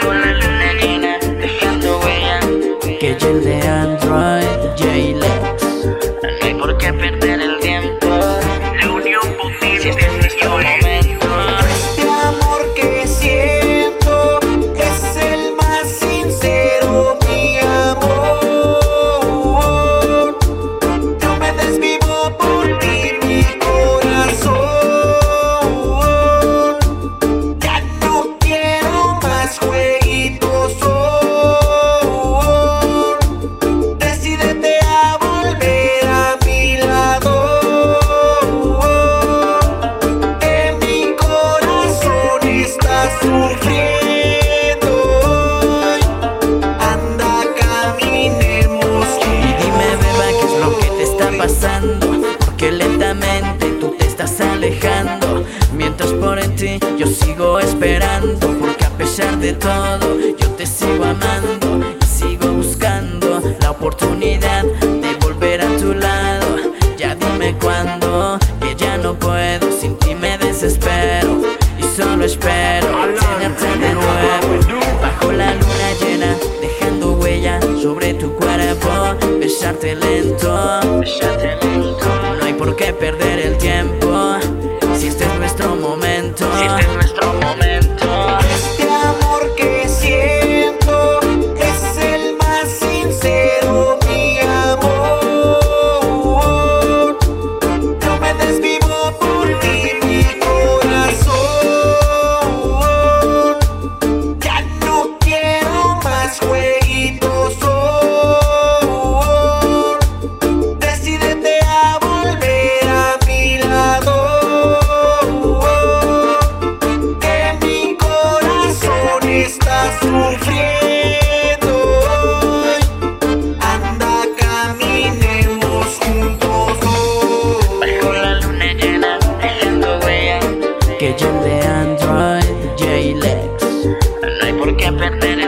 Con la luna llena, dejando huella. Que el de Android, J-Lex. Yo sigo esperando. Porque a pesar de todo, yo te sigo amando. Y sigo buscando la oportunidad de volver a tu lado. Ya dime cuándo, que ya no puedo. Sin ti me desespero. Y solo espero de nuevo. Bajo la luna llena, dejando huella sobre tu cuerpo. Besarte lento, besarte lento. No hay por qué perder Que de Android, J-Lex. No hay por qué perder